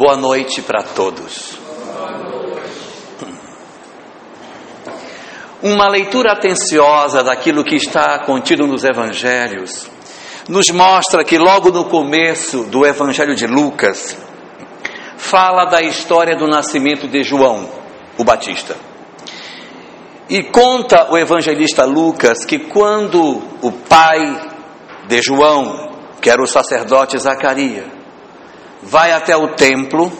Boa noite para todos. Uma leitura atenciosa daquilo que está contido nos evangelhos nos mostra que logo no começo do evangelho de Lucas fala da história do nascimento de João, o Batista. E conta o evangelista Lucas que quando o pai de João, que era o sacerdote Zacarias, vai até o templo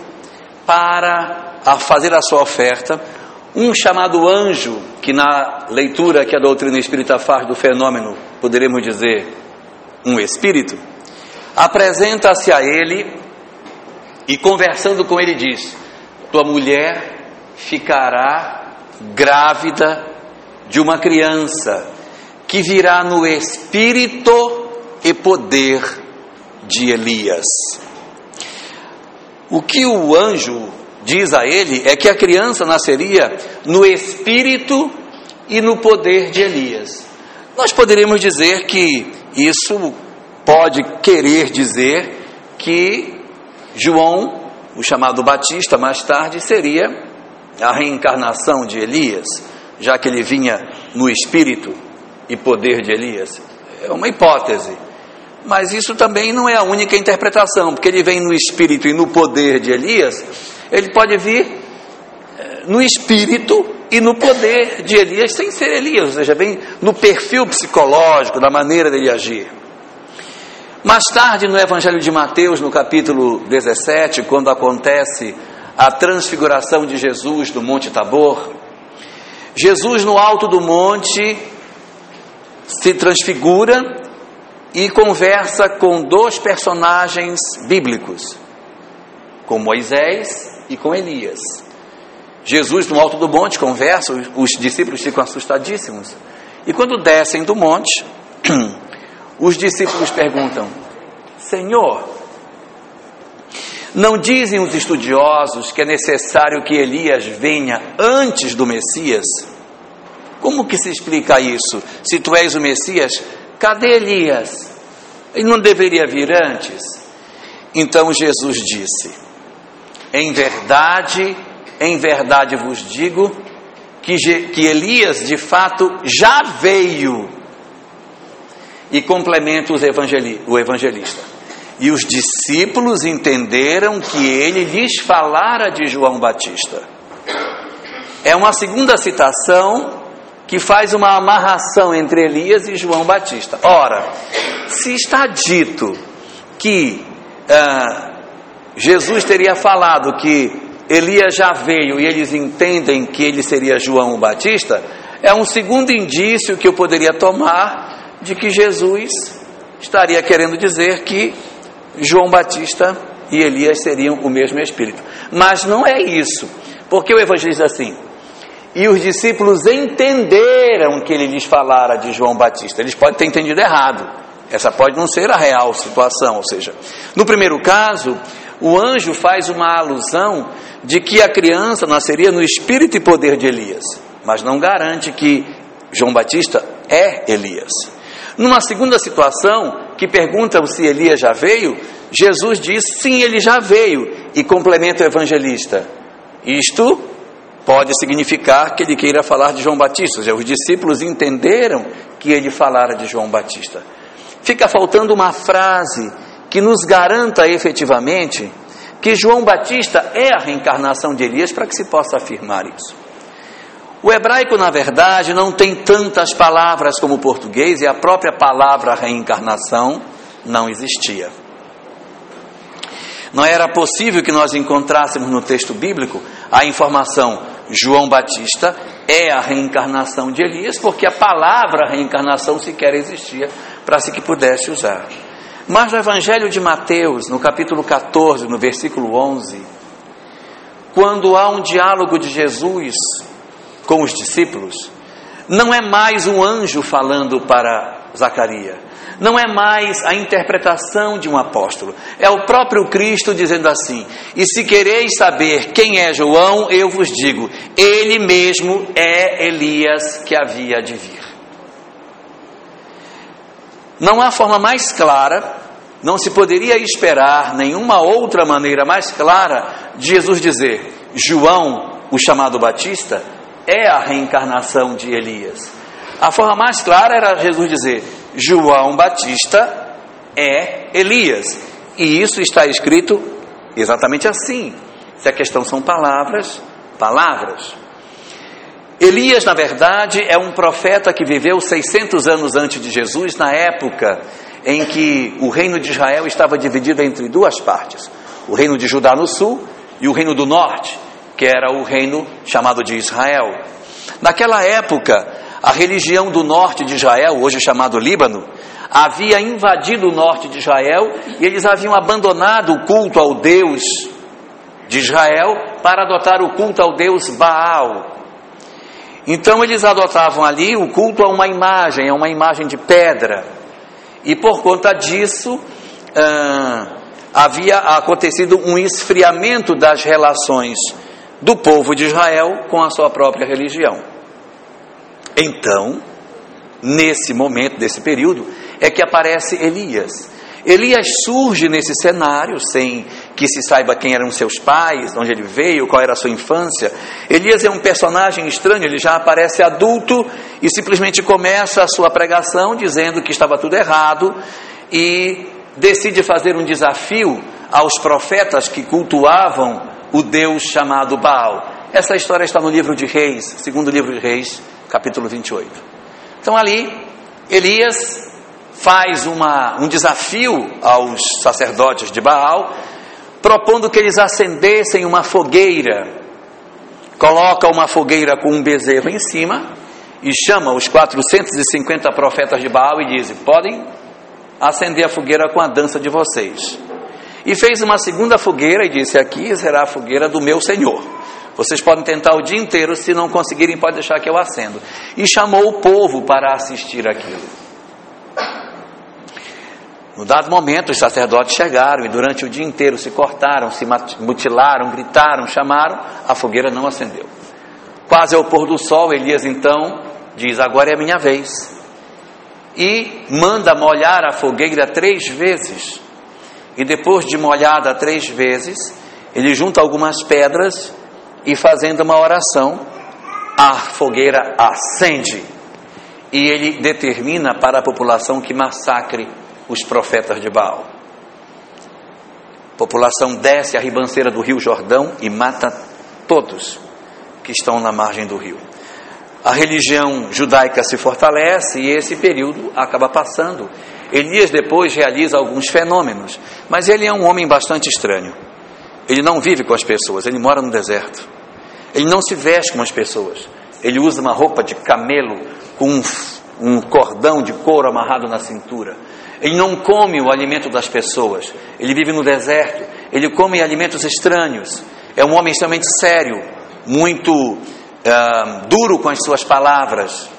para fazer a sua oferta, um chamado anjo, que na leitura que a doutrina espírita faz do fenômeno, poderemos dizer um espírito, apresenta-se a ele e conversando com ele diz: Tua mulher ficará grávida de uma criança que virá no espírito e poder de Elias. O que o anjo diz a ele é que a criança nasceria no espírito e no poder de Elias. Nós poderíamos dizer que isso pode querer dizer que João, o chamado Batista, mais tarde seria a reencarnação de Elias, já que ele vinha no espírito e poder de Elias? É uma hipótese. Mas isso também não é a única interpretação, porque ele vem no espírito e no poder de Elias, ele pode vir eh, no espírito e no poder de Elias sem ser Elias, ou seja, vem no perfil psicológico, da maneira dele agir. Mais tarde, no Evangelho de Mateus, no capítulo 17, quando acontece a transfiguração de Jesus do Monte Tabor. Jesus, no alto do monte, se transfigura e conversa com dois personagens bíblicos, com Moisés e com Elias. Jesus, no alto do monte, conversa, os discípulos ficam assustadíssimos. E quando descem do monte, os discípulos perguntam: Senhor, não dizem os estudiosos que é necessário que Elias venha antes do Messias? Como que se explica isso? Se tu és o Messias, cadê Elias? Ele não deveria vir antes? Então Jesus disse: Em verdade, em verdade vos digo que, que Elias de fato já veio. E complementa evangeli o evangelista. E os discípulos entenderam que ele lhes falara de João Batista. É uma segunda citação que faz uma amarração entre Elias e João Batista. Ora, se está dito que ah, Jesus teria falado que Elias já veio e eles entendem que ele seria João Batista, é um segundo indício que eu poderia tomar de que Jesus estaria querendo dizer que João Batista e Elias seriam o mesmo Espírito. Mas não é isso, porque o Evangelho diz assim: e os discípulos entenderam que ele lhes falara de João Batista. Eles podem ter entendido errado. Essa pode não ser a real situação. Ou seja, no primeiro caso, o anjo faz uma alusão de que a criança nasceria no espírito e poder de Elias, mas não garante que João Batista é Elias. Numa segunda situação, que perguntam se Elias já veio, Jesus diz sim, ele já veio, e complementa o evangelista. Isto pode significar que ele queira falar de João Batista, os discípulos entenderam que ele falara de João Batista. Fica faltando uma frase que nos garanta efetivamente que João Batista é a reencarnação de Elias para que se possa afirmar isso. O hebraico, na verdade, não tem tantas palavras como o português e a própria palavra reencarnação não existia. Não era possível que nós encontrássemos no texto bíblico a informação João Batista é a reencarnação de Elias, porque a palavra reencarnação sequer existia para se que pudesse usar. Mas no Evangelho de Mateus, no capítulo 14, no versículo 11, quando há um diálogo de Jesus com os discípulos, não é mais um anjo falando para Zacarias, não é mais a interpretação de um apóstolo, é o próprio Cristo dizendo assim: E se quereis saber quem é João, eu vos digo, ele mesmo é Elias que havia de vir. Não há forma mais clara não se poderia esperar nenhuma outra maneira mais clara de Jesus dizer: João, o chamado Batista, é a reencarnação de Elias. A forma mais clara era Jesus dizer: João Batista é Elias. E isso está escrito exatamente assim. Se a questão são palavras, palavras. Elias, na verdade, é um profeta que viveu 600 anos antes de Jesus, na época em que o reino de Israel estava dividido entre duas partes: o reino de Judá no sul e o reino do norte, que era o reino chamado de Israel. Naquela época, a religião do norte de Israel, hoje chamado Líbano, havia invadido o norte de Israel e eles haviam abandonado o culto ao Deus de Israel para adotar o culto ao Deus Baal. Então eles adotavam ali o culto a uma imagem, a uma imagem de pedra. E por conta disso, ah, havia acontecido um esfriamento das relações do povo de Israel com a sua própria religião. Então, nesse momento, desse período, é que aparece Elias. Elias surge nesse cenário sem que se saiba quem eram seus pais, onde ele veio, qual era a sua infância. Elias é um personagem estranho, ele já aparece adulto e simplesmente começa a sua pregação dizendo que estava tudo errado e decide fazer um desafio aos profetas que cultuavam o Deus chamado Baal. Essa história está no livro de Reis, segundo livro de Reis, capítulo 28. Então ali, Elias faz uma, um desafio aos sacerdotes de Baal, propondo que eles acendessem uma fogueira. Coloca uma fogueira com um bezerro em cima e chama os 450 profetas de Baal e diz: Podem acender a fogueira com a dança de vocês. E fez uma segunda fogueira e disse: Aqui será a fogueira do meu Senhor. Vocês podem tentar o dia inteiro, se não conseguirem, pode deixar que eu acendo. E chamou o povo para assistir aquilo. No dado momento, os sacerdotes chegaram e durante o dia inteiro se cortaram, se mutilaram, gritaram, chamaram, a fogueira não acendeu. Quase ao pôr do sol, Elias então diz: Agora é a minha vez. E manda molhar a fogueira três vezes. E depois de molhada três vezes, ele junta algumas pedras e, fazendo uma oração, a fogueira acende. E ele determina para a população que massacre os profetas de Baal. A população desce a ribanceira do rio Jordão e mata todos que estão na margem do rio. A religião judaica se fortalece e esse período acaba passando. Elias depois realiza alguns fenômenos, mas ele é um homem bastante estranho. Ele não vive com as pessoas, ele mora no deserto. Ele não se veste com as pessoas. Ele usa uma roupa de camelo com um, um cordão de couro amarrado na cintura. Ele não come o alimento das pessoas. Ele vive no deserto. Ele come alimentos estranhos. É um homem extremamente sério, muito uh, duro com as suas palavras.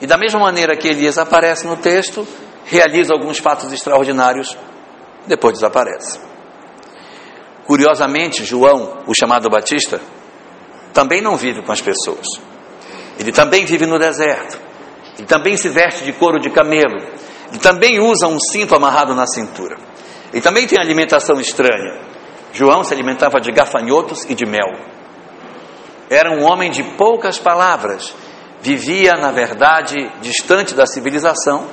E da mesma maneira que Elias aparece no texto, realiza alguns fatos extraordinários, depois desaparece. Curiosamente, João, o chamado Batista, também não vive com as pessoas. Ele também vive no deserto. Ele também se veste de couro de camelo. Ele também usa um cinto amarrado na cintura. Ele também tem alimentação estranha. João se alimentava de gafanhotos e de mel. Era um homem de poucas palavras. Vivia, na verdade, distante da civilização.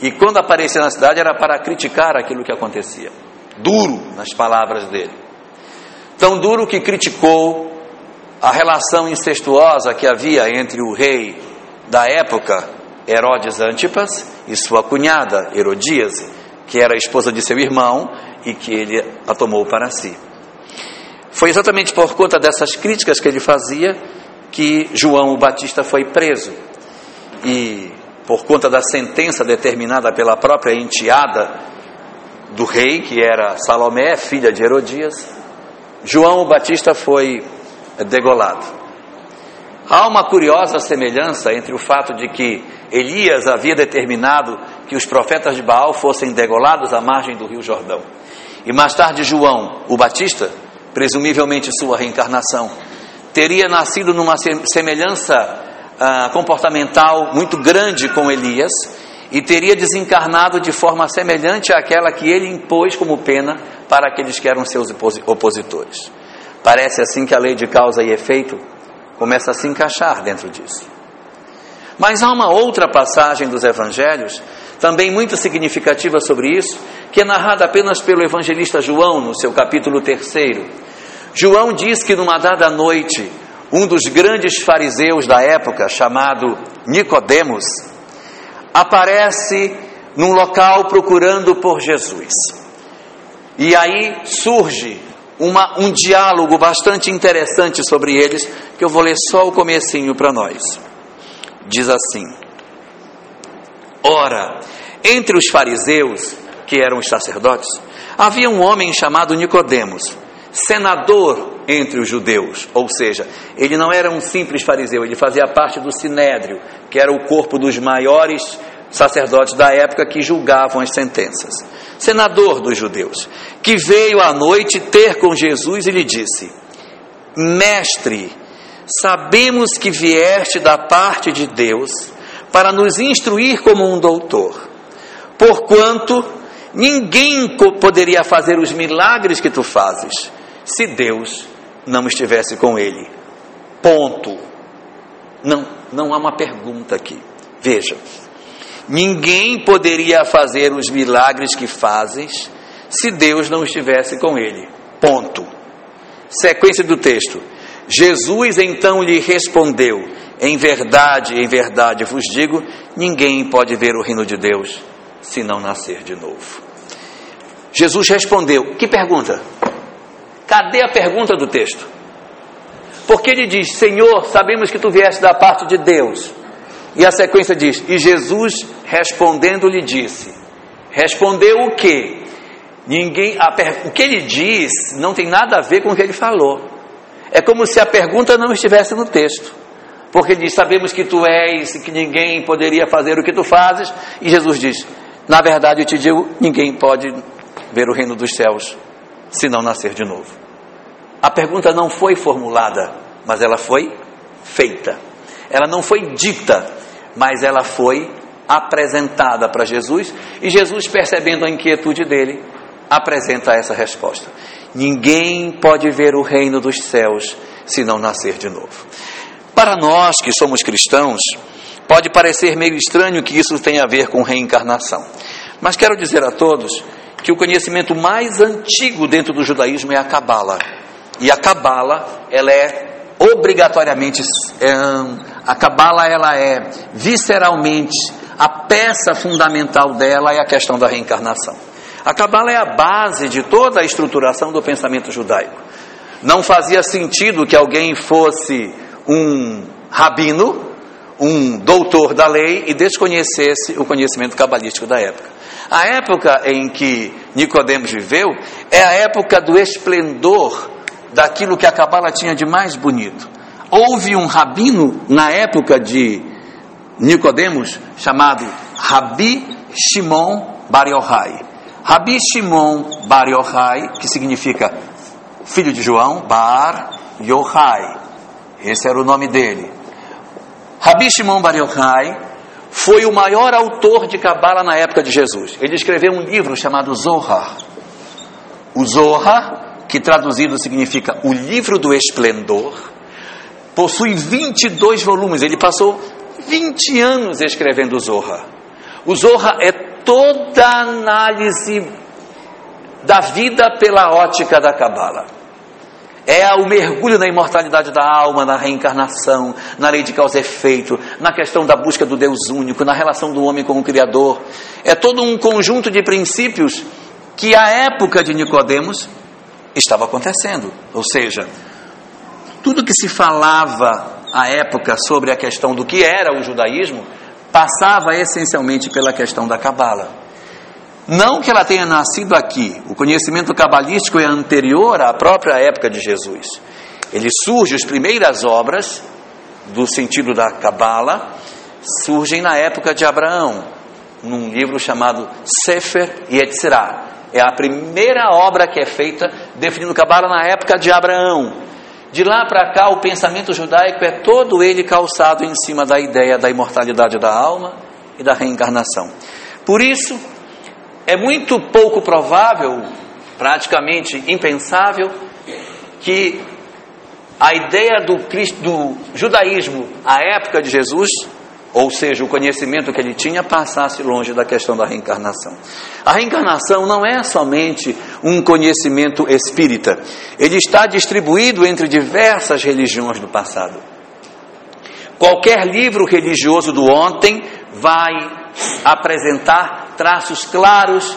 E quando aparecia na cidade era para criticar aquilo que acontecia. Duro nas palavras dele. Tão duro que criticou a relação incestuosa que havia entre o rei da época Herodes Antipas e sua cunhada Herodíase, que era a esposa de seu irmão e que ele a tomou para si. Foi exatamente por conta dessas críticas que ele fazia que João o Batista foi preso. E por conta da sentença determinada pela própria enteada do rei, que era Salomé, filha de Herodias, João o Batista foi degolado. Há uma curiosa semelhança entre o fato de que Elias havia determinado que os profetas de Baal fossem degolados à margem do rio Jordão. E mais tarde, João, o Batista, presumivelmente sua reencarnação, teria nascido numa semelhança ah, comportamental muito grande com Elias e teria desencarnado de forma semelhante àquela que ele impôs como pena para aqueles que eram seus opositores. Parece assim que a lei de causa e efeito começa a se encaixar dentro disso. Mas há uma outra passagem dos evangelhos, também muito significativa sobre isso, que é narrada apenas pelo evangelista João no seu capítulo 3. João diz que numa dada noite, um dos grandes fariseus da época, chamado Nicodemos, aparece num local procurando por Jesus. E aí surge uma, um diálogo bastante interessante sobre eles, que eu vou ler só o comecinho para nós. Diz assim: Ora, entre os fariseus, que eram os sacerdotes, havia um homem chamado Nicodemos, senador entre os judeus, ou seja, ele não era um simples fariseu, ele fazia parte do sinédrio, que era o corpo dos maiores sacerdotes da época que julgavam as sentenças. Senador dos judeus, que veio à noite ter com Jesus e lhe disse: Mestre, sabemos que vieste da parte de Deus para nos instruir como um doutor, porquanto ninguém poderia fazer os milagres que tu fazes se Deus não estivesse com ele. Ponto. Não, não há uma pergunta aqui. Veja, ninguém poderia fazer os milagres que fazes se Deus não estivesse com ele. Ponto. Sequência do texto. Jesus então lhe respondeu: Em verdade, em verdade vos digo, ninguém pode ver o reino de Deus se não nascer de novo. Jesus respondeu: Que pergunta? Cadê a pergunta do texto? Porque ele diz: Senhor, sabemos que tu vieste da parte de Deus. E a sequência diz: E Jesus respondendo lhe disse: Respondeu o quê? Ninguém, a, o que ele diz não tem nada a ver com o que ele falou. É como se a pergunta não estivesse no texto. Porque ele diz: Sabemos que tu és e que ninguém poderia fazer o que tu fazes. E Jesus diz: Na verdade eu te digo: ninguém pode ver o reino dos céus se não nascer de novo. A pergunta não foi formulada, mas ela foi feita. Ela não foi dita, mas ela foi apresentada para Jesus. E Jesus, percebendo a inquietude dele, apresenta essa resposta: Ninguém pode ver o reino dos céus se não nascer de novo. Para nós que somos cristãos, pode parecer meio estranho que isso tenha a ver com reencarnação. Mas quero dizer a todos que o conhecimento mais antigo dentro do judaísmo é a Cabala. E a Cabala, ela é obrigatoriamente é, a Cabala ela é visceralmente a peça fundamental dela é a questão da reencarnação. A Cabala é a base de toda a estruturação do pensamento judaico. Não fazia sentido que alguém fosse um rabino, um doutor da lei e desconhecesse o conhecimento cabalístico da época. A época em que Nicodemos viveu é a época do esplendor daquilo que a Cabala tinha de mais bonito. Houve um rabino na época de Nicodemos chamado Rabi Shimon Bar Yochai. Rabi Shimon Bar Yochai, que significa filho de João, Bar Yochai. Esse era o nome dele. Rabi Shimon Bar Yochai foi o maior autor de Cabala na época de Jesus. Ele escreveu um livro chamado Zohar. O Zohar, que traduzido significa o livro do esplendor, possui 22 volumes. Ele passou 20 anos escrevendo o Zohar. O Zohar é toda a análise da vida pela ótica da Cabala é o mergulho na imortalidade da alma, na reencarnação, na lei de causa e efeito, na questão da busca do Deus único, na relação do homem com o Criador. É todo um conjunto de princípios que a época de Nicodemos estava acontecendo. Ou seja, tudo que se falava à época sobre a questão do que era o judaísmo passava essencialmente pela questão da cabala. Não que ela tenha nascido aqui, o conhecimento cabalístico é anterior à própria época de Jesus. Ele surge, as primeiras obras, do sentido da Cabala, surgem na época de Abraão, num livro chamado Sefer Yetzirah. É a primeira obra que é feita definindo Cabala na época de Abraão. De lá para cá, o pensamento judaico é todo ele calçado em cima da ideia da imortalidade da alma e da reencarnação. Por isso, é muito pouco provável, praticamente impensável, que a ideia do, do judaísmo à época de Jesus ou seja, o conhecimento que ele tinha passasse longe da questão da reencarnação. A reencarnação não é somente um conhecimento espírita, ele está distribuído entre diversas religiões do passado. Qualquer livro religioso do ontem vai apresentar traços claros,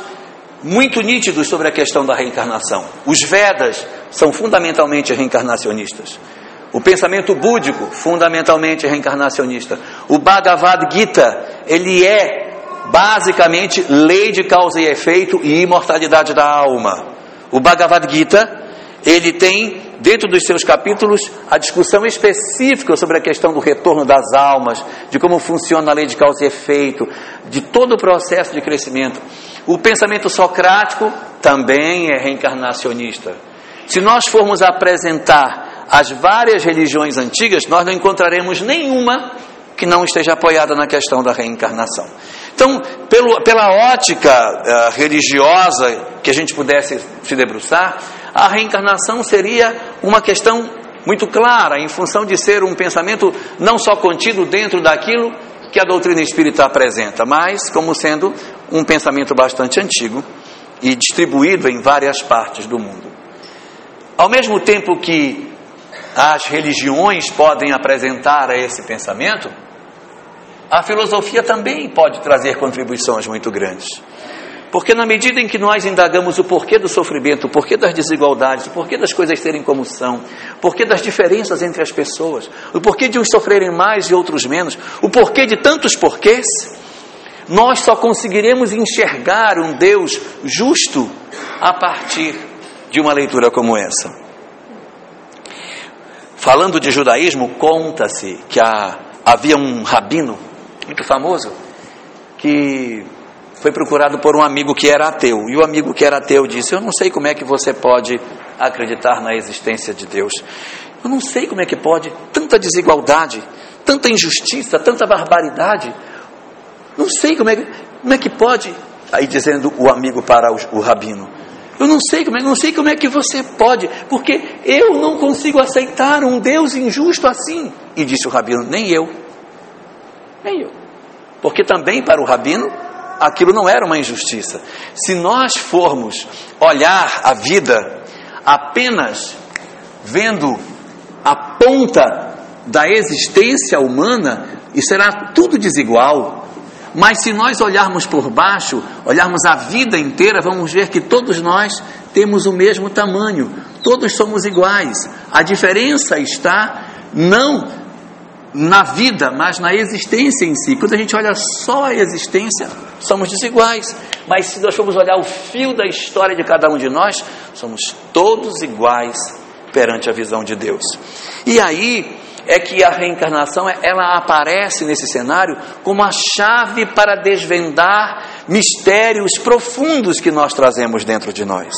muito nítidos sobre a questão da reencarnação. Os Vedas são fundamentalmente reencarnacionistas. O pensamento búdico, fundamentalmente reencarnacionista. O Bhagavad Gita, ele é basicamente lei de causa e efeito e imortalidade da alma. O Bhagavad Gita, ele tem dentro dos seus capítulos a discussão específica sobre a questão do retorno das almas, de como funciona a lei de causa e efeito, de todo o processo de crescimento. O pensamento socrático também é reencarnacionista. Se nós formos apresentar as várias religiões antigas, nós não encontraremos nenhuma que não esteja apoiada na questão da reencarnação. Então, pelo, pela ótica uh, religiosa que a gente pudesse se debruçar, a reencarnação seria uma questão muito clara, em função de ser um pensamento não só contido dentro daquilo que a doutrina espírita apresenta, mas como sendo um pensamento bastante antigo e distribuído em várias partes do mundo. Ao mesmo tempo que as religiões podem apresentar a esse pensamento, a filosofia também pode trazer contribuições muito grandes. Porque na medida em que nós indagamos o porquê do sofrimento, o porquê das desigualdades, o porquê das coisas serem como são, o porquê das diferenças entre as pessoas, o porquê de uns sofrerem mais e outros menos, o porquê de tantos porquês, nós só conseguiremos enxergar um Deus justo a partir de uma leitura como essa. Falando de judaísmo, conta-se que há, havia um rabino muito famoso que foi procurado por um amigo que era ateu. E o amigo que era ateu disse: Eu não sei como é que você pode acreditar na existência de Deus. Eu não sei como é que pode tanta desigualdade, tanta injustiça, tanta barbaridade. Não sei como é, como é que pode. Aí dizendo o amigo para o, o rabino: eu não sei como é, não sei como é que você pode, porque eu não consigo aceitar um Deus injusto assim. E disse o rabino: nem eu, nem eu, porque também para o rabino aquilo não era uma injustiça. Se nós formos olhar a vida apenas vendo a ponta da existência humana, e será tudo desigual, mas se nós olharmos por baixo, olharmos a vida inteira, vamos ver que todos nós temos o mesmo tamanho, todos somos iguais. A diferença está não na vida, mas na existência em si. Quando a gente olha só a existência, somos desiguais. Mas se nós formos olhar o fio da história de cada um de nós, somos todos iguais perante a visão de Deus. E aí, é que a reencarnação ela aparece nesse cenário como a chave para desvendar mistérios profundos que nós trazemos dentro de nós.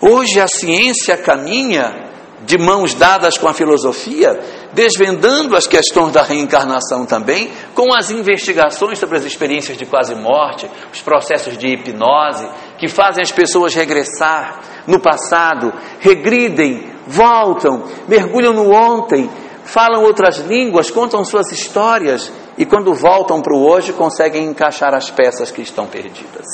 Hoje a ciência caminha de mãos dadas com a filosofia, desvendando as questões da reencarnação também, com as investigações sobre as experiências de quase morte, os processos de hipnose, que fazem as pessoas regressar no passado, regridem, voltam, mergulham no ontem falam outras línguas, contam suas histórias e quando voltam para o hoje conseguem encaixar as peças que estão perdidas.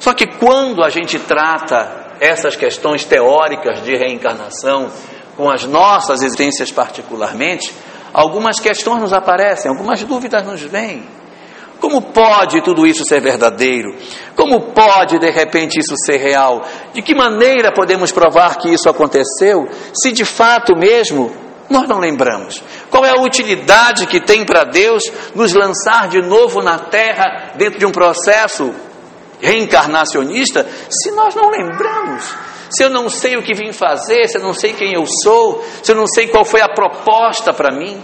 Só que quando a gente trata essas questões teóricas de reencarnação com as nossas existências particularmente, algumas questões nos aparecem, algumas dúvidas nos vêm. Como pode tudo isso ser verdadeiro? Como pode de repente isso ser real? De que maneira podemos provar que isso aconteceu? Se de fato mesmo nós não lembramos. Qual é a utilidade que tem para Deus nos lançar de novo na terra dentro de um processo reencarnacionista se nós não lembramos? Se eu não sei o que vim fazer, se eu não sei quem eu sou, se eu não sei qual foi a proposta para mim.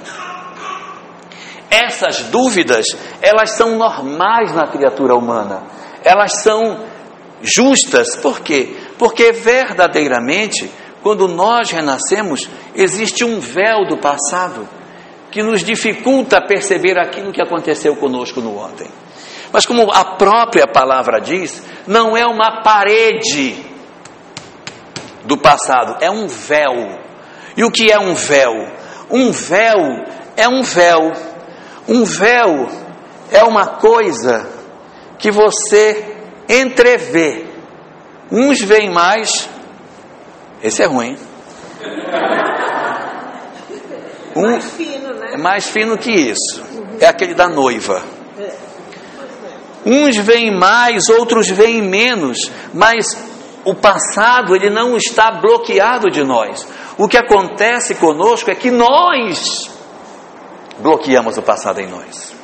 Essas dúvidas, elas são normais na criatura humana. Elas são justas. Por quê? Porque verdadeiramente quando nós renascemos, existe um véu do passado que nos dificulta perceber aquilo que aconteceu conosco no ontem. Mas, como a própria palavra diz, não é uma parede do passado, é um véu. E o que é um véu? Um véu é um véu. Um véu é uma coisa que você entrevê. Uns veem mais, esse é ruim. Um, mais fino, né? É mais fino que isso. É aquele da noiva. Uns veem mais, outros veem menos, mas o passado ele não está bloqueado de nós. O que acontece conosco é que nós bloqueamos o passado em nós.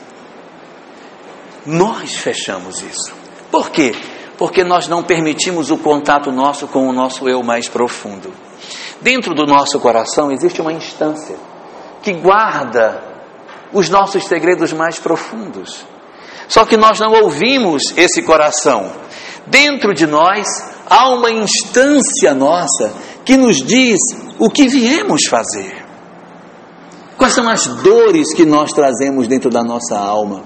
Nós fechamos isso. Por quê? Porque nós não permitimos o contato nosso com o nosso eu mais profundo. Dentro do nosso coração existe uma instância que guarda os nossos segredos mais profundos. Só que nós não ouvimos esse coração. Dentro de nós há uma instância nossa que nos diz o que viemos fazer. Quais são as dores que nós trazemos dentro da nossa alma?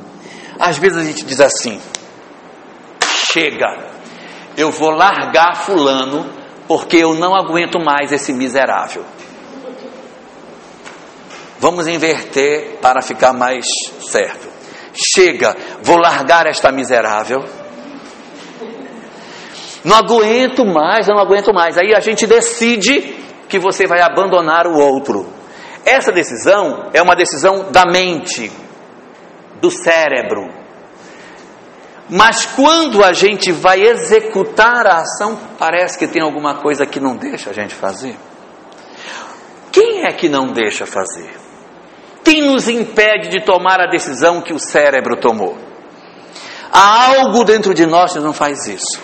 Às vezes a gente diz assim: chega, eu vou largar Fulano porque eu não aguento mais esse miserável. Vamos inverter para ficar mais certo. Chega, vou largar esta miserável. Não aguento mais, não aguento mais. Aí a gente decide que você vai abandonar o outro. Essa decisão é uma decisão da mente, do cérebro. Mas quando a gente vai executar a ação, parece que tem alguma coisa que não deixa a gente fazer. Quem é que não deixa fazer? Quem nos impede de tomar a decisão que o cérebro tomou? Há algo dentro de nós que não faz isso.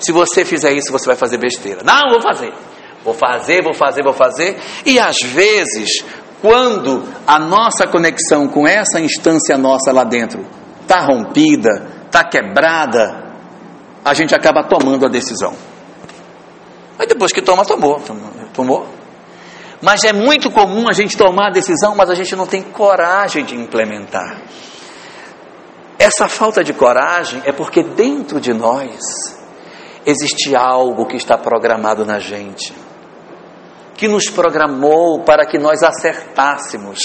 Se você fizer isso, você vai fazer besteira. Não, vou fazer. Vou fazer, vou fazer, vou fazer. E às vezes, quando a nossa conexão com essa instância nossa lá dentro está rompida, está quebrada, a gente acaba tomando a decisão. Aí depois que toma, tomou. Tomou. Mas é muito comum a gente tomar a decisão, mas a gente não tem coragem de implementar. Essa falta de coragem é porque dentro de nós existe algo que está programado na gente que nos programou para que nós acertássemos.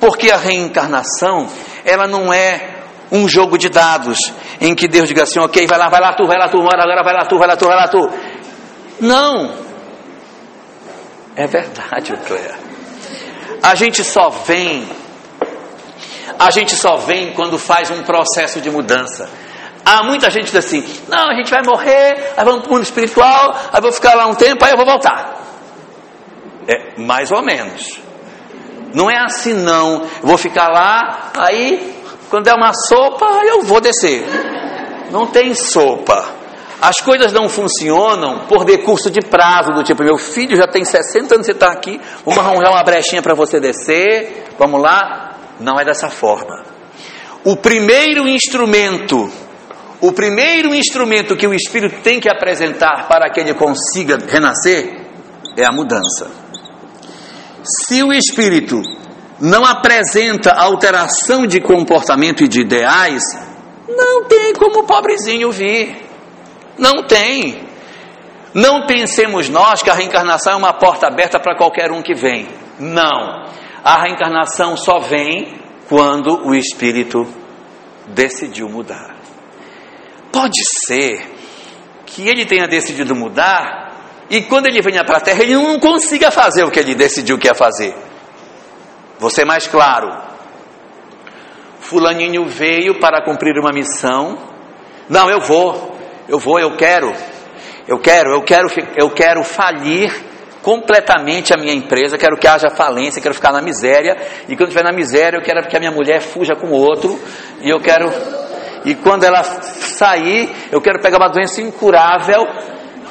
Porque a reencarnação, ela não é um jogo de dados em que Deus diga assim, ok, vai lá, vai lá tu, vai lá tu, agora vai lá tu, vai lá tu, vai lá tu. Não. É verdade, Cléia. A gente só vem, a gente só vem quando faz um processo de mudança. Há muita gente diz assim, não, a gente vai morrer, aí vamos para o mundo espiritual, aí vou ficar lá um tempo, aí eu vou voltar. É mais ou menos. Não é assim não. Eu vou ficar lá, aí quando der uma sopa, eu vou descer. Não tem sopa. As coisas não funcionam por decurso de prazo, do tipo, meu filho já tem 60 anos, você está aqui, vamos arranjar uma brechinha para você descer, vamos lá. Não é dessa forma. O primeiro instrumento, o primeiro instrumento que o Espírito tem que apresentar para que ele consiga renascer é a mudança. Se o espírito não apresenta alteração de comportamento e de ideais, não tem como o pobrezinho vir. Não tem. Não pensemos nós que a reencarnação é uma porta aberta para qualquer um que vem. Não. A reencarnação só vem quando o espírito decidiu mudar. Pode ser que ele tenha decidido mudar e quando ele venha para a terra, ele não consiga fazer o que ele decidiu que ia fazer. Ser mais claro. Fulaninho veio para cumprir uma missão. Não, eu vou, eu vou, eu quero, eu quero, eu quero, eu quero falir completamente a minha empresa, quero que haja falência, quero ficar na miséria, e quando estiver na miséria, eu quero que a minha mulher fuja com outro, e eu quero, e quando ela sair, eu quero pegar uma doença incurável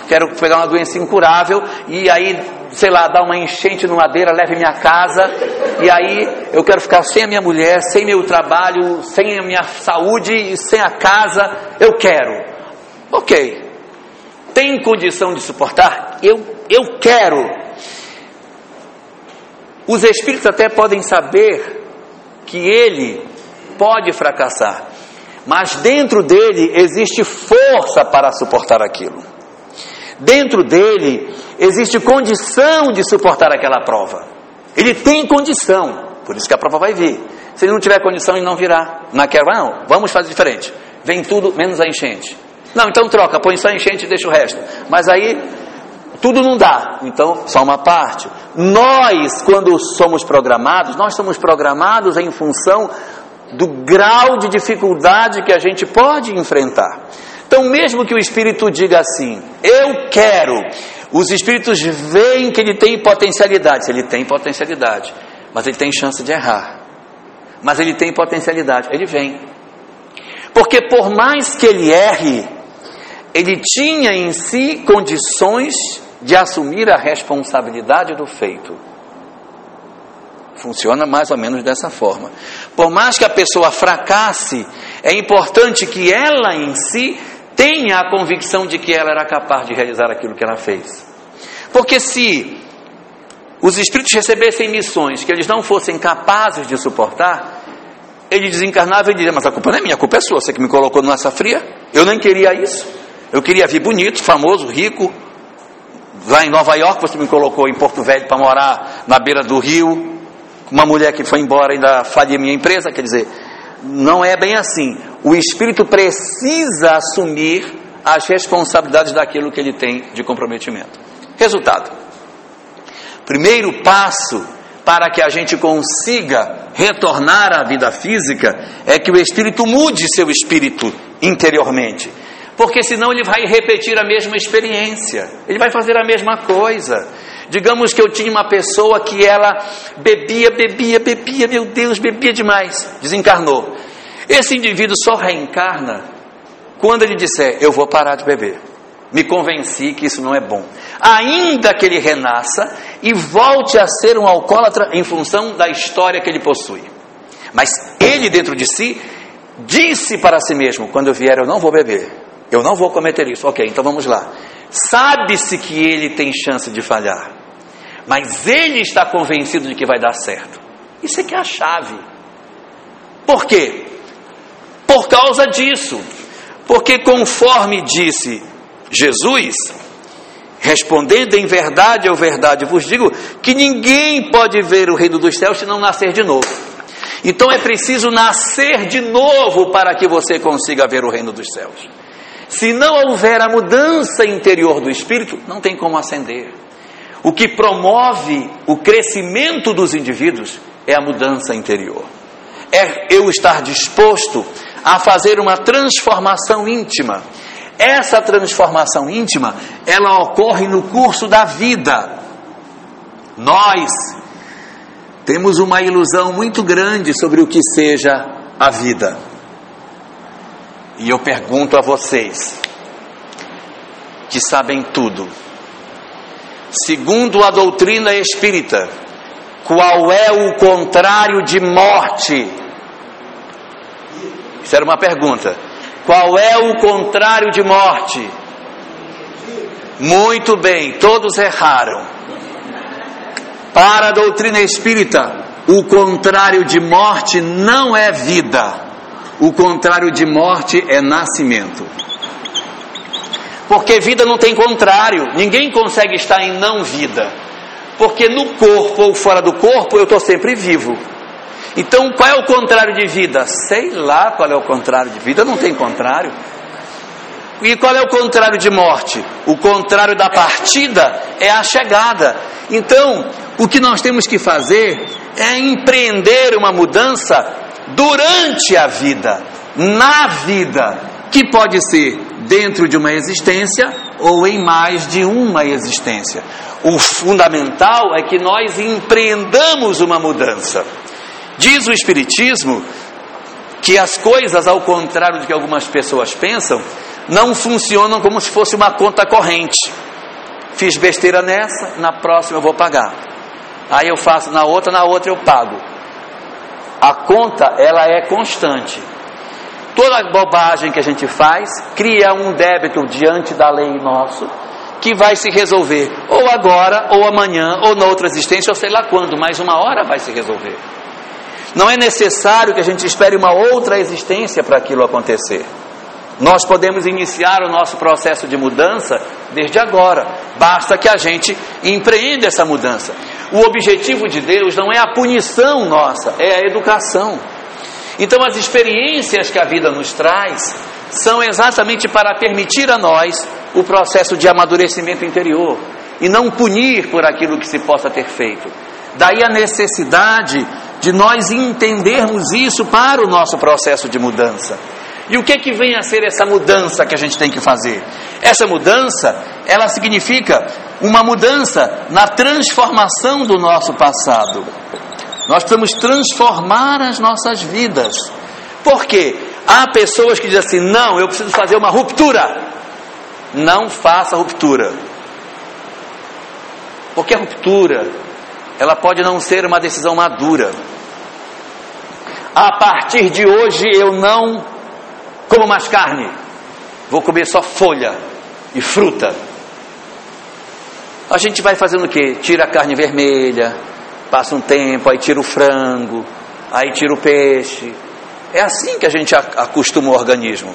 quero pegar uma doença incurável e aí, sei lá, dar uma enchente no madeira, leve minha casa, e aí eu quero ficar sem a minha mulher, sem meu trabalho, sem a minha saúde e sem a casa, eu quero. Ok. Tem condição de suportar? Eu, eu quero. Os espíritos até podem saber que ele pode fracassar, mas dentro dele existe força para suportar aquilo. Dentro dele existe condição de suportar aquela prova. Ele tem condição, por isso que a prova vai vir. Se ele não tiver condição, ele não virá. Não quer, não, vamos fazer diferente. Vem tudo menos a enchente. Não, então troca, põe só enchente e deixa o resto. Mas aí tudo não dá, então só uma parte. Nós, quando somos programados, nós somos programados em função do grau de dificuldade que a gente pode enfrentar. Então, mesmo que o Espírito diga assim, eu quero, os Espíritos veem que ele tem potencialidade. Ele tem potencialidade, mas ele tem chance de errar. Mas ele tem potencialidade, ele vem. Porque por mais que ele erre, ele tinha em si condições de assumir a responsabilidade do feito. Funciona mais ou menos dessa forma. Por mais que a pessoa fracasse, é importante que ela em si tenha a convicção de que ela era capaz de realizar aquilo que ela fez. Porque se os espíritos recebessem missões que eles não fossem capazes de suportar, ele desencarnava e diria: Mas a culpa não é minha, a culpa é sua, você que me colocou nessa fria. Eu nem queria isso. Eu queria vir bonito, famoso, rico. Lá em Nova York, você me colocou em Porto Velho para morar na beira do rio uma mulher que foi embora ainda falia minha empresa, quer dizer, não é bem assim. O espírito precisa assumir as responsabilidades daquilo que ele tem de comprometimento. Resultado: primeiro passo para que a gente consiga retornar à vida física é que o espírito mude seu espírito interiormente. Porque senão ele vai repetir a mesma experiência, ele vai fazer a mesma coisa. Digamos que eu tinha uma pessoa que ela bebia, bebia, bebia, meu Deus, bebia demais, desencarnou. Esse indivíduo só reencarna quando ele disser: Eu vou parar de beber. Me convenci que isso não é bom. Ainda que ele renasça e volte a ser um alcoólatra em função da história que ele possui. Mas ele, dentro de si, disse para si mesmo: Quando eu vier, eu não vou beber. Eu não vou cometer isso. Ok, então vamos lá. Sabe-se que ele tem chance de falhar mas ele está convencido de que vai dar certo. Isso é que é a chave. Por quê? Por causa disso. Porque conforme disse Jesus, respondendo em verdade ou verdade, vos digo que ninguém pode ver o reino dos céus se não nascer de novo. Então é preciso nascer de novo para que você consiga ver o reino dos céus. Se não houver a mudança interior do espírito, não tem como ascender. O que promove o crescimento dos indivíduos é a mudança interior. É eu estar disposto a fazer uma transformação íntima. Essa transformação íntima, ela ocorre no curso da vida. Nós temos uma ilusão muito grande sobre o que seja a vida. E eu pergunto a vocês, que sabem tudo, segundo a doutrina espírita, qual é o contrário de morte? Isso era uma pergunta. Qual é o contrário de morte? Muito bem, todos erraram. Para a doutrina espírita, o contrário de morte não é vida. O contrário de morte é nascimento. Porque vida não tem contrário, ninguém consegue estar em não vida. Porque no corpo ou fora do corpo eu estou sempre vivo. Então qual é o contrário de vida? Sei lá qual é o contrário de vida, não tem contrário. E qual é o contrário de morte? O contrário da partida é a chegada. Então, o que nós temos que fazer é empreender uma mudança durante a vida, na vida, que pode ser dentro de uma existência ou em mais de uma existência. O fundamental é que nós empreendamos uma mudança. Diz o Espiritismo que as coisas, ao contrário do que algumas pessoas pensam, não funcionam como se fosse uma conta corrente. Fiz besteira nessa, na próxima eu vou pagar. Aí eu faço na outra, na outra eu pago. A conta, ela é constante. Toda bobagem que a gente faz cria um débito diante da lei nosso que vai se resolver ou agora, ou amanhã, ou na outra existência, ou sei lá quando, mas uma hora vai se resolver. Não é necessário que a gente espere uma outra existência para aquilo acontecer. Nós podemos iniciar o nosso processo de mudança desde agora. Basta que a gente empreenda essa mudança. O objetivo de Deus não é a punição nossa, é a educação. Então, as experiências que a vida nos traz são exatamente para permitir a nós o processo de amadurecimento interior e não punir por aquilo que se possa ter feito. Daí a necessidade de nós entendermos isso para o nosso processo de mudança. E o que que vem a ser essa mudança que a gente tem que fazer? Essa mudança, ela significa uma mudança na transformação do nosso passado. Nós precisamos transformar as nossas vidas. Por quê? Há pessoas que dizem assim: não, eu preciso fazer uma ruptura. Não faça ruptura. Porque a ruptura, ela pode não ser uma decisão madura. A partir de hoje eu não como mais carne, vou comer só folha e fruta. A gente vai fazendo o que? Tira a carne vermelha, passa um tempo, aí tira o frango, aí tira o peixe. É assim que a gente acostuma o organismo.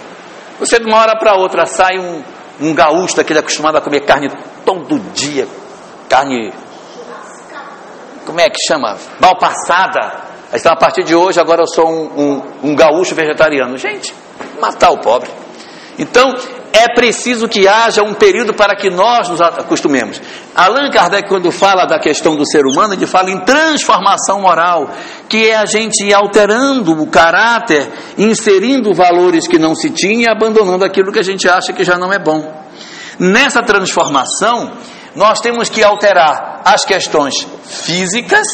Você de uma hora para outra sai um, um gaúcho daquele acostumado a comer carne todo dia, carne. Como é que chama? Mal passada. Então, a partir de hoje, agora eu sou um, um, um gaúcho vegetariano. Gente, matar o pobre. Então, é preciso que haja um período para que nós nos acostumemos. Allan Kardec, quando fala da questão do ser humano, ele fala em transformação moral, que é a gente ir alterando o caráter, inserindo valores que não se tinha e abandonando aquilo que a gente acha que já não é bom. Nessa transformação, nós temos que alterar as questões físicas,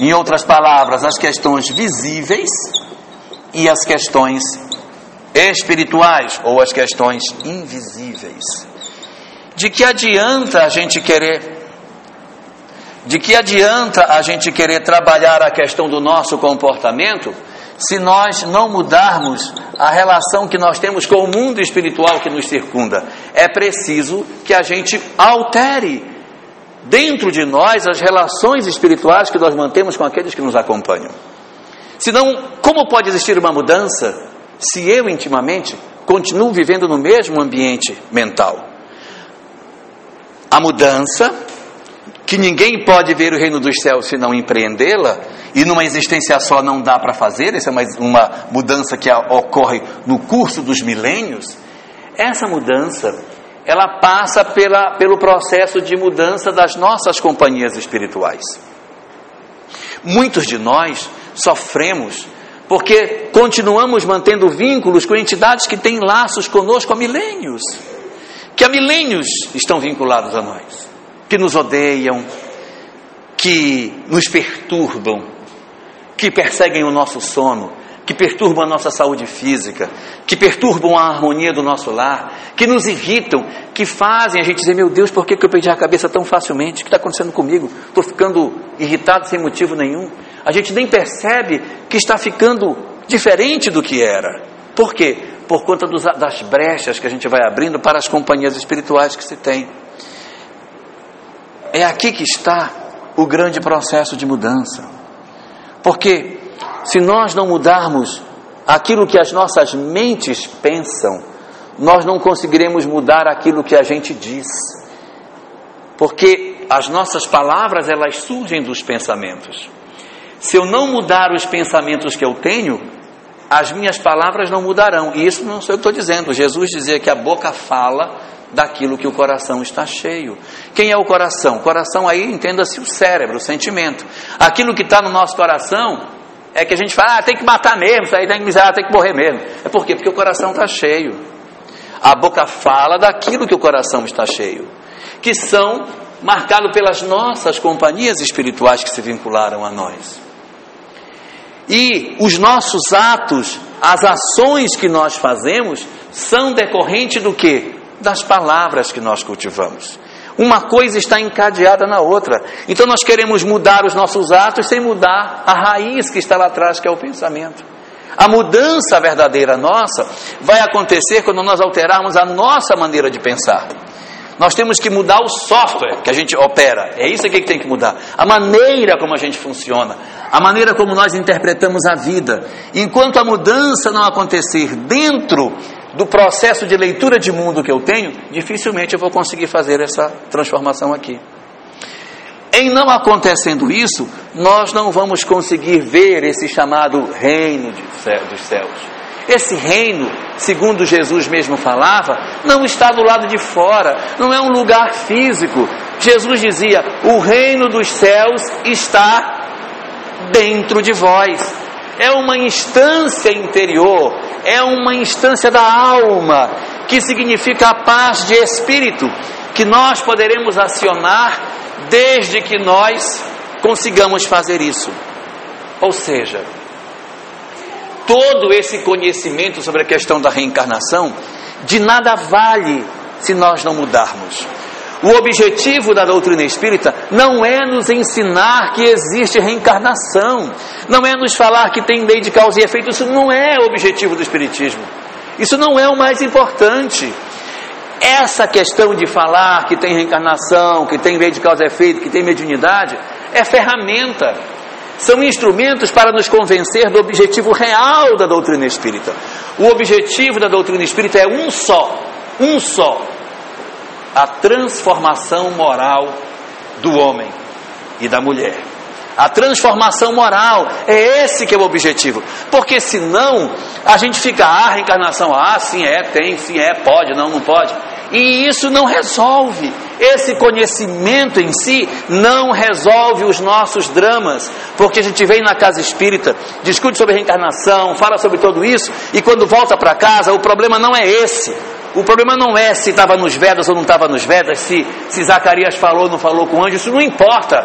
em outras palavras, as questões visíveis e as questões espirituais ou as questões invisíveis. De que adianta a gente querer de que adianta a gente querer trabalhar a questão do nosso comportamento se nós não mudarmos a relação que nós temos com o mundo espiritual que nos circunda? É preciso que a gente altere dentro de nós as relações espirituais que nós mantemos com aqueles que nos acompanham. Senão, como pode existir uma mudança se eu intimamente continuo vivendo no mesmo ambiente mental. A mudança, que ninguém pode ver o reino dos céus se não empreendê-la, e numa existência só não dá para fazer, essa é uma, mudança que ocorre no curso dos milênios, essa mudança, ela passa pela, pelo processo de mudança das nossas companhias espirituais. Muitos de nós sofremos porque continuamos mantendo vínculos com entidades que têm laços conosco há milênios, que há milênios estão vinculados a nós, que nos odeiam, que nos perturbam, que perseguem o nosso sono, que perturbam a nossa saúde física, que perturbam a harmonia do nosso lar, que nos irritam, que fazem a gente dizer: Meu Deus, por que, eu perdi a cabeça tão facilmente? O que está acontecendo comigo? Estou ficando irritado sem motivo nenhum. A gente nem percebe que está ficando diferente do que era. Por quê? Por conta dos, das brechas que a gente vai abrindo para as companhias espirituais que se tem. É aqui que está o grande processo de mudança. Porque se nós não mudarmos aquilo que as nossas mentes pensam, nós não conseguiremos mudar aquilo que a gente diz. Porque as nossas palavras, elas surgem dos pensamentos. Se eu não mudar os pensamentos que eu tenho, as minhas palavras não mudarão. E isso não sou eu que estou dizendo. Jesus dizia que a boca fala daquilo que o coração está cheio. Quem é o coração? Coração aí entenda-se o cérebro, o sentimento. Aquilo que está no nosso coração é que a gente fala, ah, tem que matar mesmo, isso aí tem que miserar, tem que morrer mesmo. É por quê? Porque o coração está cheio. A boca fala daquilo que o coração está cheio, que são marcados pelas nossas companhias espirituais que se vincularam a nós. E os nossos atos, as ações que nós fazemos, são decorrentes do que? Das palavras que nós cultivamos. Uma coisa está encadeada na outra. Então nós queremos mudar os nossos atos sem mudar a raiz que está lá atrás, que é o pensamento. A mudança verdadeira nossa vai acontecer quando nós alterarmos a nossa maneira de pensar. Nós temos que mudar o software que a gente opera. É isso aqui que tem que mudar. A maneira como a gente funciona. a maneira como nós interpretamos a vida. Enquanto a mudança não acontecer dentro do processo de leitura de mundo que eu tenho, dificilmente eu vou conseguir fazer essa transformação aqui. Em não acontecendo isso, nós não vamos conseguir ver esse chamado reino dos céus. Esse reino, segundo Jesus mesmo falava, não está do lado de fora, não é um lugar físico. Jesus dizia: o reino dos céus está dentro de vós. É uma instância interior, é uma instância da alma, que significa a paz de espírito, que nós poderemos acionar desde que nós consigamos fazer isso. Ou seja, todo esse conhecimento sobre a questão da reencarnação de nada vale se nós não mudarmos. O objetivo da doutrina espírita não é nos ensinar que existe reencarnação, não é nos falar que tem lei de causa e efeito, isso não é o objetivo do espiritismo. Isso não é o mais importante. Essa questão de falar que tem reencarnação, que tem lei de causa e efeito, que tem mediunidade, é ferramenta. São instrumentos para nos convencer do objetivo real da doutrina espírita. O objetivo da doutrina espírita é um só, um só, a transformação moral do homem e da mulher. A transformação moral é esse que é o objetivo. Porque senão a gente fica, ah, reencarnação, ah, sim é, tem, sim é, pode, não, não pode. E isso não resolve. Esse conhecimento em si não resolve os nossos dramas, porque a gente vem na casa espírita, discute sobre reencarnação, fala sobre tudo isso, e quando volta para casa, o problema não é esse. O problema não é se estava nos Vedas ou não estava nos Vedas, se, se Zacarias falou ou não falou com o anjo, isso não importa.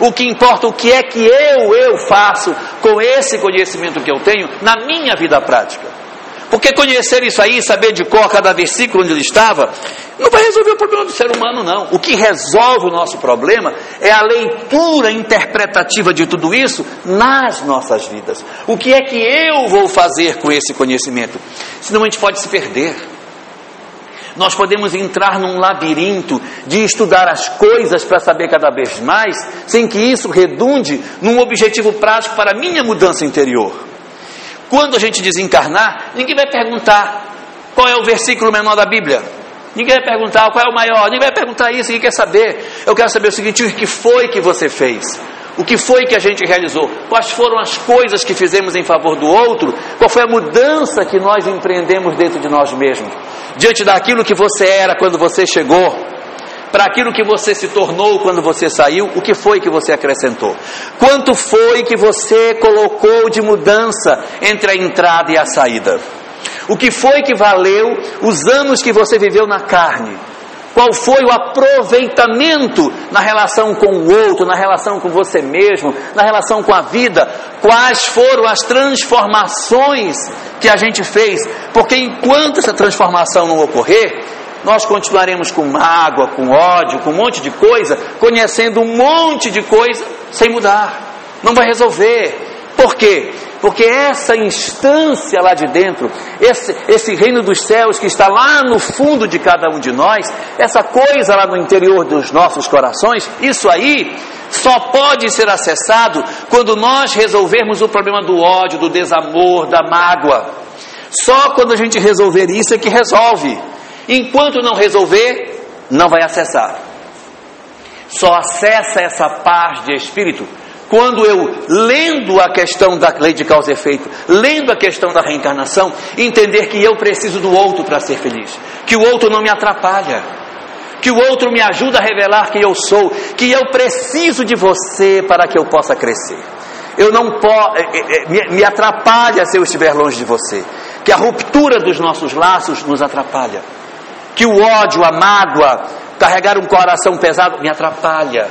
O que importa, o que é que eu, eu faço com esse conhecimento que eu tenho na minha vida prática. Porque conhecer isso aí, saber de cor cada versículo onde ele estava, não vai resolver o problema do ser humano, não. O que resolve o nosso problema é a leitura interpretativa de tudo isso nas nossas vidas. O que é que eu vou fazer com esse conhecimento? Senão a gente pode se perder. Nós podemos entrar num labirinto de estudar as coisas para saber cada vez mais, sem que isso redunde num objetivo prático para a minha mudança interior. Quando a gente desencarnar, ninguém vai perguntar qual é o versículo menor da Bíblia. Ninguém vai perguntar qual é o maior, ninguém vai perguntar isso, ninguém quer saber. Eu quero saber o seguinte: o que foi que você fez? O que foi que a gente realizou? Quais foram as coisas que fizemos em favor do outro? Qual foi a mudança que nós empreendemos dentro de nós mesmos? Diante daquilo que você era quando você chegou, para aquilo que você se tornou quando você saiu, o que foi que você acrescentou? Quanto foi que você colocou de mudança entre a entrada e a saída? O que foi que valeu os anos que você viveu na carne? Qual foi o aproveitamento na relação com o outro, na relação com você mesmo, na relação com a vida? Quais foram as transformações que a gente fez? Porque enquanto essa transformação não ocorrer, nós continuaremos com mágoa, com ódio, com um monte de coisa, conhecendo um monte de coisa sem mudar. Não vai resolver. Por quê? Porque essa instância lá de dentro, esse, esse reino dos céus que está lá no fundo de cada um de nós, essa coisa lá no interior dos nossos corações, isso aí só pode ser acessado quando nós resolvermos o problema do ódio, do desamor, da mágoa. Só quando a gente resolver isso é que resolve. Enquanto não resolver, não vai acessar. Só acessa essa paz de espírito quando eu, lendo a questão da lei de causa e efeito, lendo a questão da reencarnação, entender que eu preciso do outro para ser feliz, que o outro não me atrapalha, que o outro me ajuda a revelar quem eu sou, que eu preciso de você para que eu possa crescer. Eu não posso, é, é, me, me atrapalha se eu estiver longe de você, que a ruptura dos nossos laços nos atrapalha, que o ódio, a mágoa, carregar um coração pesado me atrapalha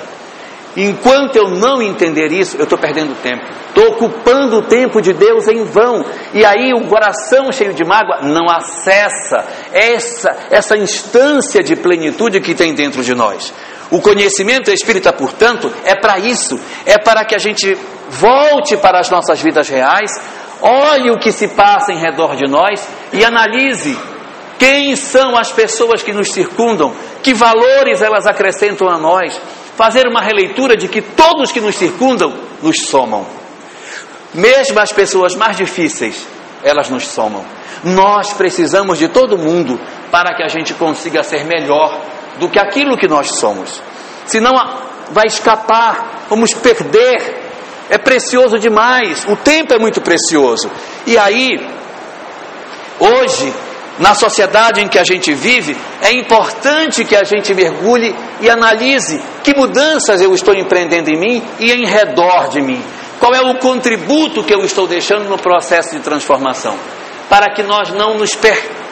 Enquanto eu não entender isso, eu estou perdendo tempo. Estou ocupando o tempo de Deus em vão. E aí o coração cheio de mágoa não acessa essa, essa instância de plenitude que tem dentro de nós. O conhecimento espírita, portanto, é para isso. É para que a gente volte para as nossas vidas reais, olhe o que se passa em redor de nós e analise quem são as pessoas que nos circundam, que valores elas acrescentam a nós, fazer uma releitura de que todos que nos circundam nos somam. Mesmo as pessoas mais difíceis, elas nos somam. Nós precisamos de todo mundo para que a gente consiga ser melhor do que aquilo que nós somos. Senão vai escapar, vamos perder. É precioso demais, o tempo é muito precioso. E aí, hoje, na sociedade em que a gente vive, é importante que a gente mergulhe e analise que mudanças eu estou empreendendo em mim e em redor de mim. Qual é o contributo que eu estou deixando no processo de transformação? Para que nós não nos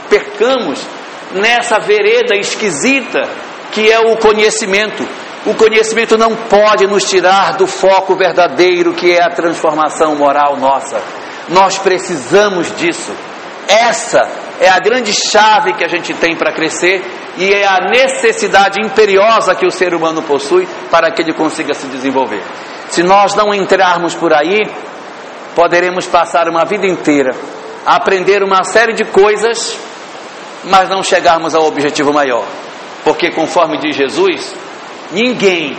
percamos nessa vereda esquisita que é o conhecimento. O conhecimento não pode nos tirar do foco verdadeiro que é a transformação moral nossa. Nós precisamos disso. Essa é a grande chave que a gente tem para crescer e é a necessidade imperiosa que o ser humano possui para que ele consiga se desenvolver. Se nós não entrarmos por aí, poderemos passar uma vida inteira a aprender uma série de coisas, mas não chegarmos ao objetivo maior. Porque, conforme diz Jesus, ninguém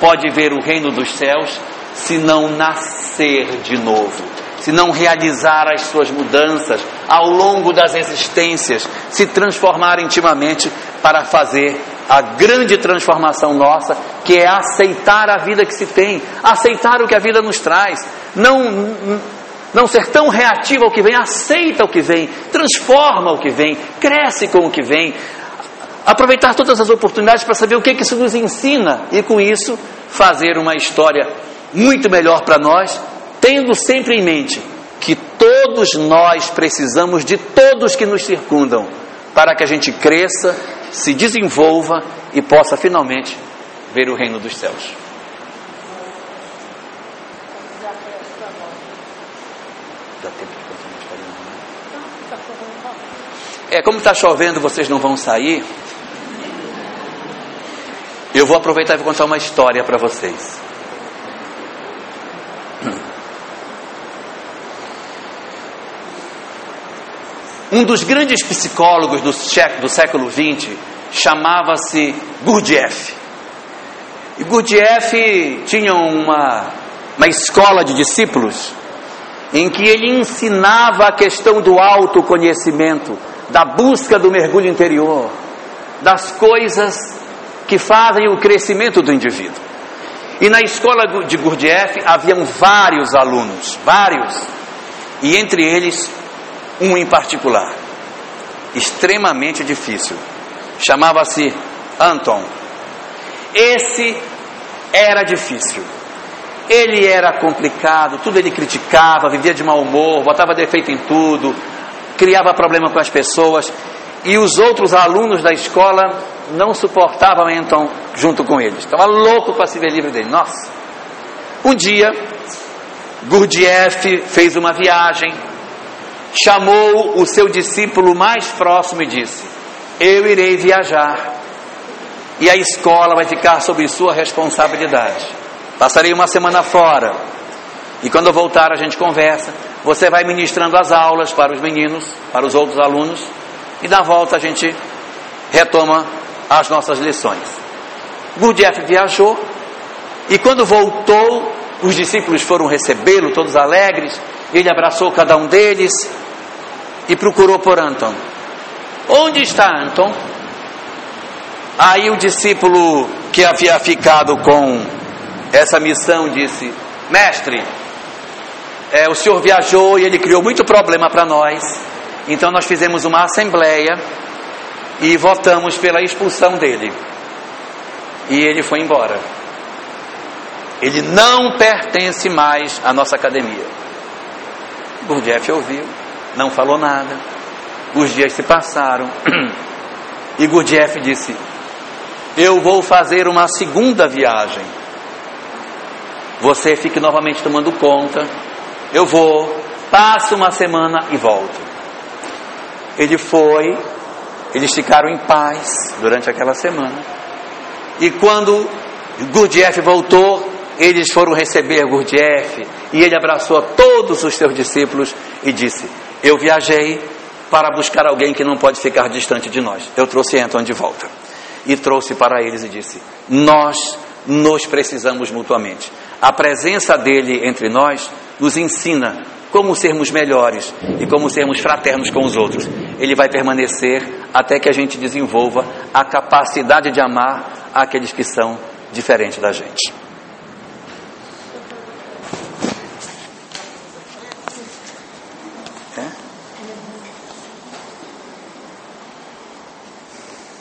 pode ver o reino dos céus se não nascer de novo, se não realizar as suas mudanças ao longo das existências, se transformar intimamente para fazer a grande transformação nossa, que é aceitar a vida que se tem, aceitar o que a vida nos traz, não não ser tão reativo ao que vem, aceita o que vem, transforma o que vem, cresce com o que vem, aproveitar todas as oportunidades para saber o que, que isso nos ensina e com isso fazer uma história muito melhor para nós, tendo sempre em mente que todos nós precisamos de todos que nos circundam para que a gente cresça, se desenvolva e possa finalmente ver o reino dos céus. Continuar É, como está chovendo, vocês não vão sair. Eu vou aproveitar e vou contar uma história para vocês. Um dos grandes psicólogos do, do século XX chamava-se Gurdjieff. E Gurdjieff tinha uma, uma escola de discípulos em que ele ensinava a questão do autoconhecimento, da busca do mergulho interior, das coisas que fazem o crescimento do indivíduo. E na escola de Gurdjieff haviam vários alunos, vários, e entre eles um em particular, extremamente difícil. Chamava-se Anton. Esse era difícil. Ele era complicado, tudo ele criticava, vivia de mau humor, botava defeito em tudo, criava problema com as pessoas. E os outros alunos da escola não suportavam então junto com eles. Estava louco para se ver livre dele. Nossa. Um dia, Gurdjieff fez uma viagem, chamou o seu discípulo mais próximo e disse: Eu irei viajar e a escola vai ficar sob sua responsabilidade. Passarei uma semana fora e quando eu voltar a gente conversa. Você vai ministrando as aulas para os meninos, para os outros alunos e na volta a gente retoma as nossas lições. Gurdjieff viajou e quando voltou, os discípulos foram recebê-lo, todos alegres. Ele abraçou cada um deles e procurou por Anton. Onde está Anton? Aí o discípulo que havia ficado com essa missão disse: Mestre, é, o senhor viajou e ele criou muito problema para nós. Então nós fizemos uma assembleia e votamos pela expulsão dele. E ele foi embora. Ele não pertence mais à nossa academia. Gurdjieff ouviu, não falou nada. Os dias se passaram. E Gurdjieff disse: Eu vou fazer uma segunda viagem. Você fique novamente tomando conta. Eu vou, passo uma semana e volto. Ele foi, eles ficaram em paz durante aquela semana. E quando Gurdjieff voltou, eles foram receber Gurdjieff e ele abraçou todos os seus discípulos e disse: Eu viajei para buscar alguém que não pode ficar distante de nós. Eu trouxe Anton de volta. E trouxe para eles e disse: Nós nos precisamos mutuamente. A presença dele entre nós nos ensina como sermos melhores e como sermos fraternos com os outros. Ele vai permanecer até que a gente desenvolva a capacidade de amar aqueles que são diferentes da gente.